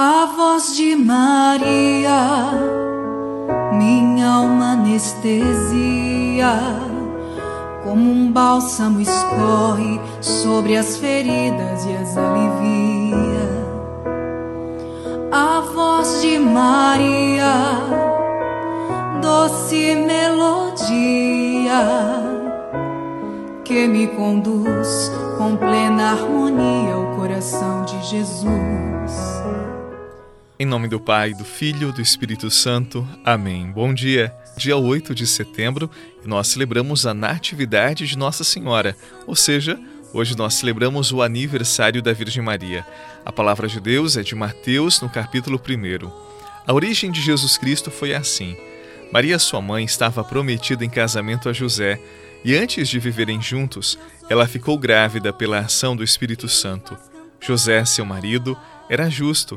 A voz de Maria, minha alma anestesia, como um bálsamo escorre sobre as feridas e as alivia. A voz de Maria, doce melodia, que me conduz com plena harmonia ao coração de Jesus. Em nome do Pai, do Filho e do Espírito Santo. Amém. Bom dia. Dia 8 de setembro, nós celebramos a Natividade de Nossa Senhora, ou seja, hoje nós celebramos o aniversário da Virgem Maria. A palavra de Deus é de Mateus, no capítulo 1. A origem de Jesus Cristo foi assim. Maria, sua mãe, estava prometida em casamento a José, e antes de viverem juntos, ela ficou grávida pela ação do Espírito Santo. José, seu marido, era justo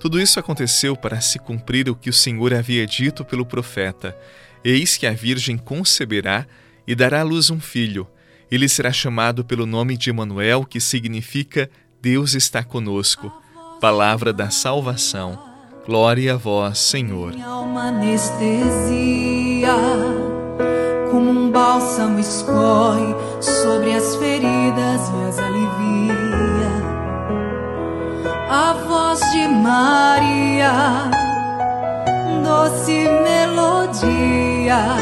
Tudo isso aconteceu para se cumprir o que o Senhor havia dito pelo profeta: Eis que a Virgem conceberá e dará à luz um filho. Ele será chamado pelo nome de Emanuel, que significa Deus está conosco. Palavra da salvação. Glória a vós, Senhor. Minha alma anestesia, como um bálsamo escorre sobre as feridas e as alivia a voz de Maria, doce melodia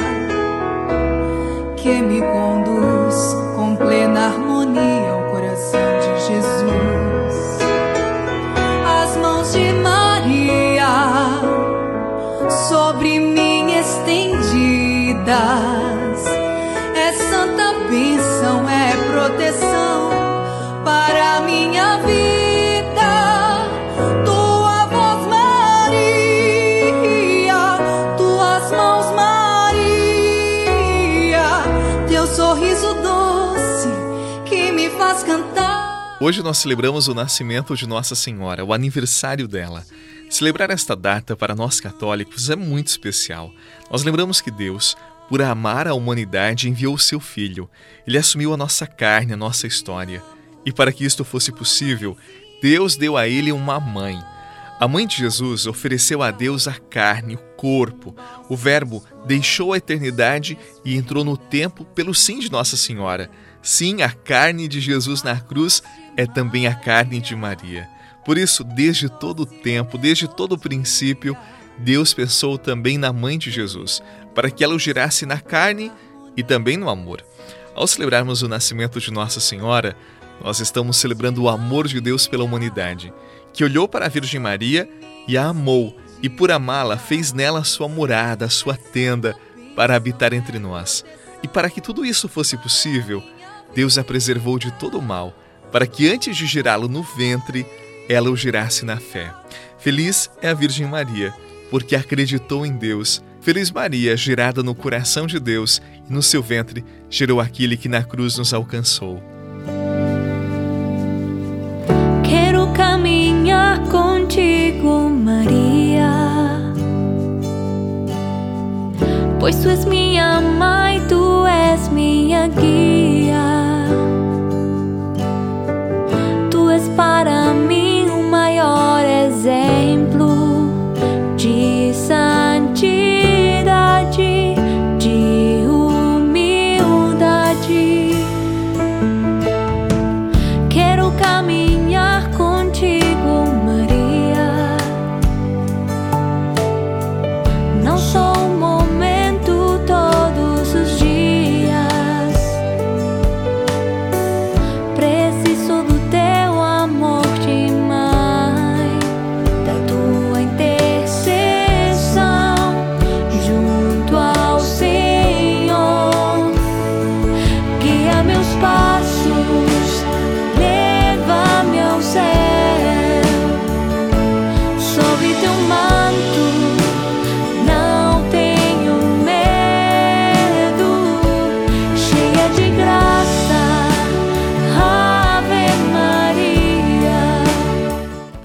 que me conduz com plena harmonia ao coração de Jesus. As mãos de Maria sobre mim estendidas, é santa bênção, é proteção Hoje nós celebramos o nascimento de Nossa Senhora, o aniversário dela. Celebrar esta data para nós católicos é muito especial. Nós lembramos que Deus, por amar a humanidade, enviou o seu Filho. Ele assumiu a nossa carne, a nossa história. E para que isto fosse possível, Deus deu a ele uma mãe. A mãe de Jesus ofereceu a Deus a carne, o corpo. O Verbo deixou a eternidade e entrou no tempo pelo sim de Nossa Senhora. Sim, a carne de Jesus na cruz é também a carne de Maria. Por isso, desde todo o tempo, desde todo o princípio, Deus pensou também na mãe de Jesus, para que ela o gerasse na carne e também no amor. Ao celebrarmos o nascimento de Nossa Senhora, nós estamos celebrando o amor de Deus pela humanidade, que olhou para a Virgem Maria e a amou, e por amá-la fez nela sua morada, sua tenda, para habitar entre nós. E para que tudo isso fosse possível, Deus a preservou de todo o mal para que antes de gerá-lo no ventre, ela o gerasse na fé. Feliz é a Virgem Maria, porque acreditou em Deus. Feliz Maria, gerada no coração de Deus, e no seu ventre gerou aquele que na cruz nos alcançou. Quero caminhar contigo, Maria, pois tu és minha mãe, tu és minha guia.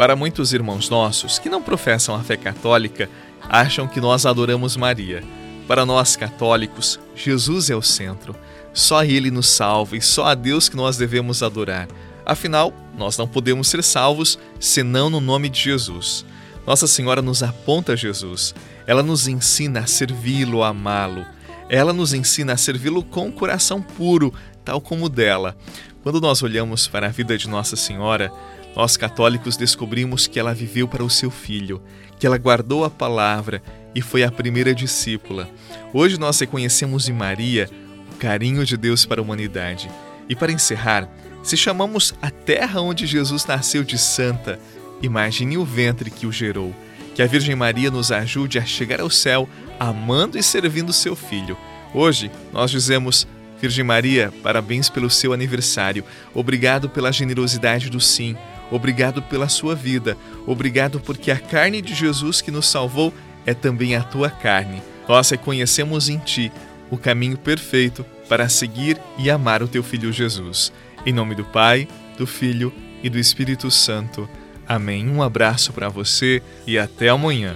Para muitos irmãos nossos que não professam a fé católica, acham que nós adoramos Maria. Para nós católicos, Jesus é o centro. Só Ele nos salva e só a Deus que nós devemos adorar. Afinal, nós não podemos ser salvos senão no nome de Jesus. Nossa Senhora nos aponta Jesus. Ela nos ensina a servi-lo, a amá-lo. Ela nos ensina a servi-lo com um coração puro, tal como o dela. Quando nós olhamos para a vida de Nossa Senhora, nós católicos descobrimos que ela viveu para o seu filho, que ela guardou a palavra e foi a primeira discípula. Hoje nós reconhecemos em Maria o carinho de Deus para a humanidade. E para encerrar, se chamamos a terra onde Jesus nasceu de santa, imagine o ventre que o gerou. Que a Virgem Maria nos ajude a chegar ao céu amando e servindo seu filho. Hoje nós dizemos Virgem Maria, parabéns pelo seu aniversário. Obrigado pela generosidade do sim. Obrigado pela sua vida. Obrigado porque a carne de Jesus que nos salvou é também a tua carne. Nós reconhecemos em ti o caminho perfeito para seguir e amar o teu filho Jesus. Em nome do Pai, do Filho e do Espírito Santo. Amém. Um abraço para você e até amanhã.